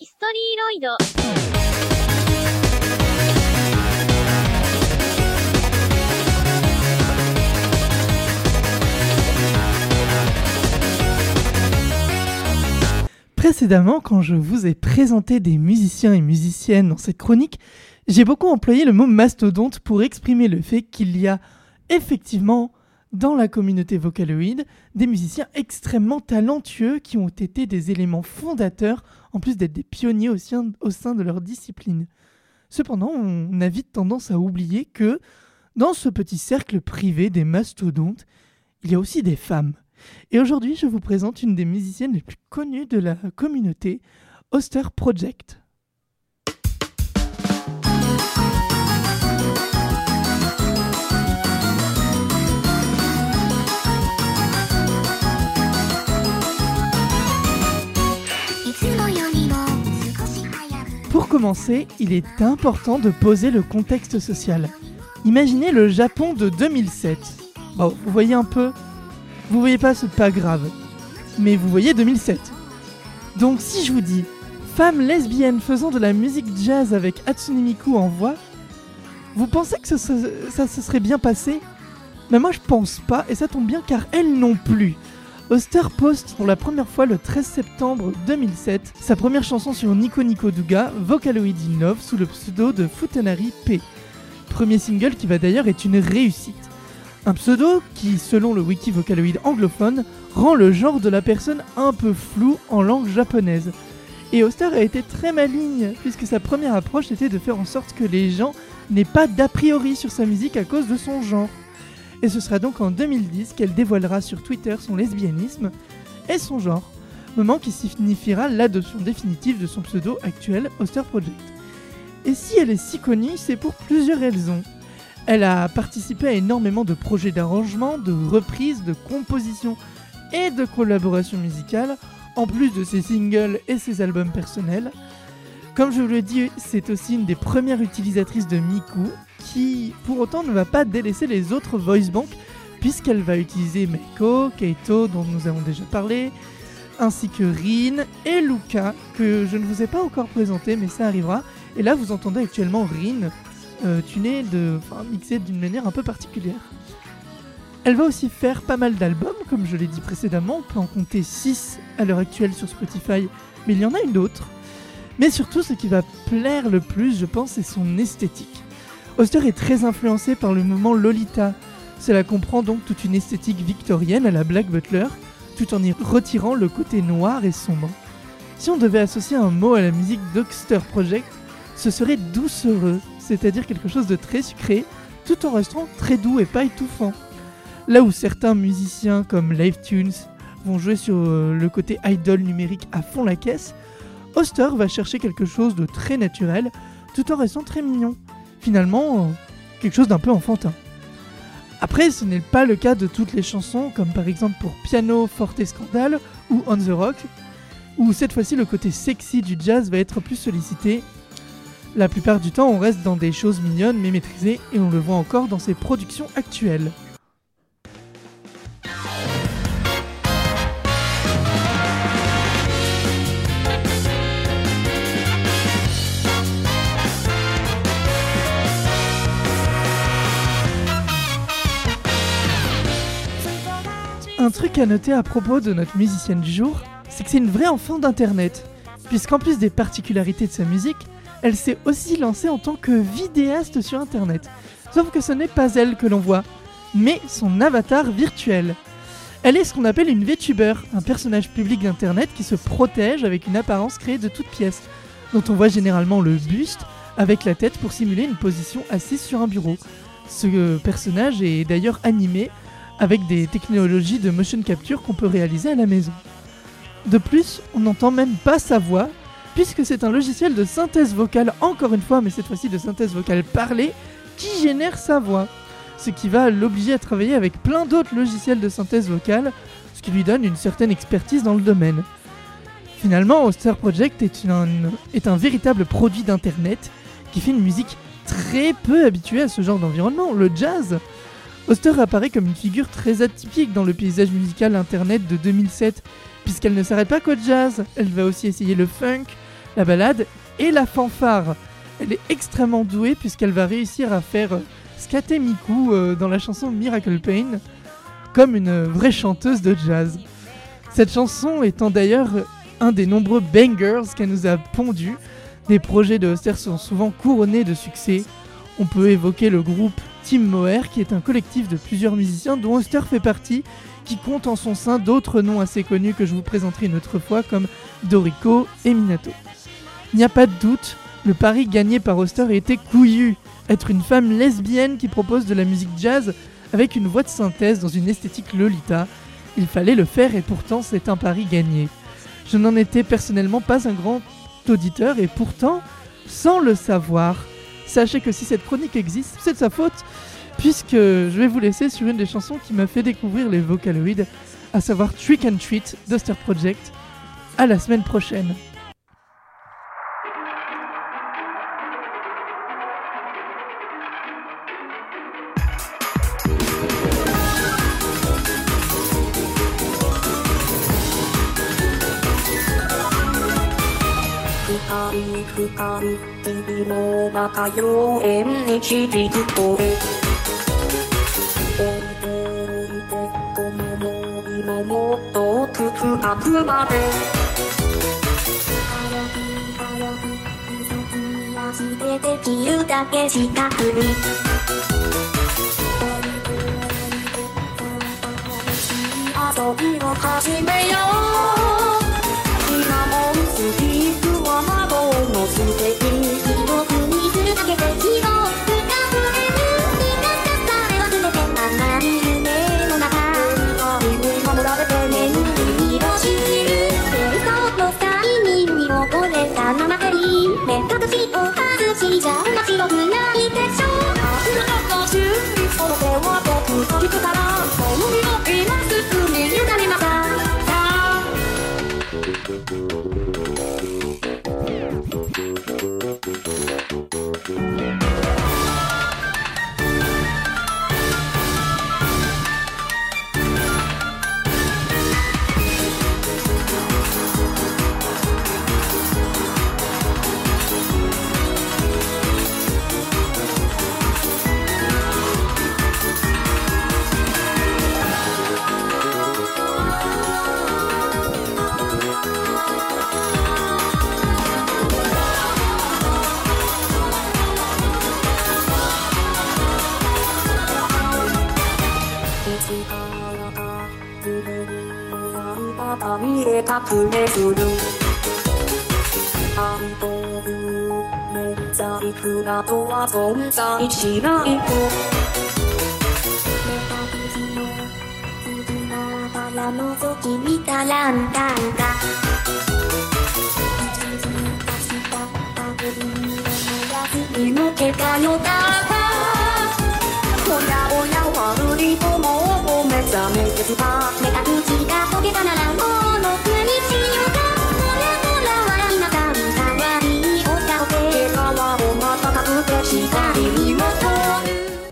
ヒストリーロイド。Précédemment, quand je vous ai présenté des musiciens et musiciennes dans cette chronique, j'ai beaucoup employé le mot mastodonte pour exprimer le fait qu'il y a effectivement dans la communauté vocaloïde des musiciens extrêmement talentueux qui ont été des éléments fondateurs en plus d'être des pionniers au sein, de leur discipline. Cependant, on a vite tendance à oublier que dans ce petit cercle privé des mastodontes, il y a aussi des femmes. Et aujourd'hui, je vous présente une des musiciennes les plus connues de la communauté, Oster Project. Il est important de poser le contexte social. Imaginez le Japon de 2007. Bon, vous voyez un peu Vous voyez pas, c'est pas grave. Mais vous voyez 2007. Donc si je vous dis femme lesbienne faisant de la musique jazz avec Hatsune Miku en voix, vous pensez que ça se serait bien passé? Mais moi je pense pas, et ça tombe bien car elle non plus. Oster poste pour la première fois le 13 septembre 2007 sa première chanson sur Nico Nico Duga, Vocaloid in sous le pseudo de Futanari P. Premier single qui va d'ailleurs être une réussite. Un pseudo qui, selon le wiki Vocaloid anglophone, rend le genre de la personne un peu flou en langue japonaise. Et Oster a été très maligne, puisque sa première approche était de faire en sorte que les gens n'aient pas d'a priori sur sa musique à cause de son genre. Et ce sera donc en 2010 qu'elle dévoilera sur Twitter son lesbianisme et son genre, moment qui signifiera l'adoption définitive de son pseudo actuel, Oster Project. Et si elle est si connue, c'est pour plusieurs raisons. Elle a participé à énormément de projets d'arrangement, de reprises, de compositions et de collaborations musicales, en plus de ses singles et ses albums personnels. Comme je vous l'ai dit, c'est aussi une des premières utilisatrices de Miku, qui pour autant ne va pas délaisser les autres voice banks, puisqu'elle va utiliser Meiko, Keito, dont nous avons déjà parlé, ainsi que Rin et Luca, que je ne vous ai pas encore présenté, mais ça arrivera. Et là, vous entendez actuellement Rin, euh, tuné, de, enfin, mixé d'une manière un peu particulière. Elle va aussi faire pas mal d'albums, comme je l'ai dit précédemment, on peut en compter 6 à l'heure actuelle sur Spotify, mais il y en a une d'autre. Mais surtout, ce qui va plaire le plus, je pense, c'est son esthétique. Oster est très influencé par le mouvement Lolita. Cela comprend donc toute une esthétique victorienne à la Black Butler, tout en y retirant le côté noir et sombre. Si on devait associer un mot à la musique d'Oster Project, ce serait doucereux, c'est-à-dire quelque chose de très sucré, tout en restant très doux et pas étouffant. Là où certains musiciens comme Live Tunes vont jouer sur euh, le côté idol numérique à fond la caisse, Oster va chercher quelque chose de très naturel, tout en restant très mignon. Finalement, euh, quelque chose d'un peu enfantin. Après, ce n'est pas le cas de toutes les chansons, comme par exemple pour Piano, Forte Scandale ou On the Rock, où cette fois-ci le côté sexy du jazz va être plus sollicité. La plupart du temps, on reste dans des choses mignonnes mais maîtrisées, et on le voit encore dans ses productions actuelles. Truc à noter à propos de notre musicienne du jour, c'est que c'est une vraie enfant d'Internet, puisqu'en plus des particularités de sa musique, elle s'est aussi lancée en tant que vidéaste sur Internet. Sauf que ce n'est pas elle que l'on voit, mais son avatar virtuel. Elle est ce qu'on appelle une VTuber, un personnage public d'Internet qui se protège avec une apparence créée de toutes pièces, dont on voit généralement le buste avec la tête pour simuler une position assise sur un bureau. Ce personnage est d'ailleurs animé avec des technologies de motion capture qu'on peut réaliser à la maison. De plus, on n'entend même pas sa voix, puisque c'est un logiciel de synthèse vocale, encore une fois, mais cette fois-ci de synthèse vocale parlée, qui génère sa voix. Ce qui va l'obliger à travailler avec plein d'autres logiciels de synthèse vocale, ce qui lui donne une certaine expertise dans le domaine. Finalement, Oster Project est, est un véritable produit d'internet qui fait une musique très peu habituée à ce genre d'environnement, le jazz. Oster apparaît comme une figure très atypique dans le paysage musical internet de 2007, puisqu'elle ne s'arrête pas qu'au jazz, elle va aussi essayer le funk, la balade et la fanfare. Elle est extrêmement douée puisqu'elle va réussir à faire euh, scatter Miku euh, dans la chanson Miracle Pain comme une vraie chanteuse de jazz. Cette chanson étant d'ailleurs un des nombreux bangers qu'elle nous a pondu. Les projets de Oster sont souvent couronnés de succès. On peut évoquer le groupe Team Moher qui est un collectif de plusieurs musiciens dont Oster fait partie qui compte en son sein d'autres noms assez connus que je vous présenterai une autre fois comme Dorico et Minato. Il n'y a pas de doute, le pari gagné par Oster était couillu. Être une femme lesbienne qui propose de la musique jazz avec une voix de synthèse dans une esthétique Lolita, il fallait le faire et pourtant c'est un pari gagné. Je n'en étais personnellement pas un grand auditeur et pourtant, sans le savoir, sachez que si cette chronique existe, c'est de sa faute, puisque je vais vous laisser sur une des chansons qui m'a fait découvrir les Vocaloids, à savoir Trick and Treat d'Oster Project. À la semaine prochaine. 深い日の中妖艶に響く声降りて降りてこの森のもっと深くまで。早く早く急ぎ足でできるだけ近くに遊びを始めようたプレルアンドルメザイクなどは存在しないとから覗き見たランタンが一時出したたぶりにはやすいのけがよだ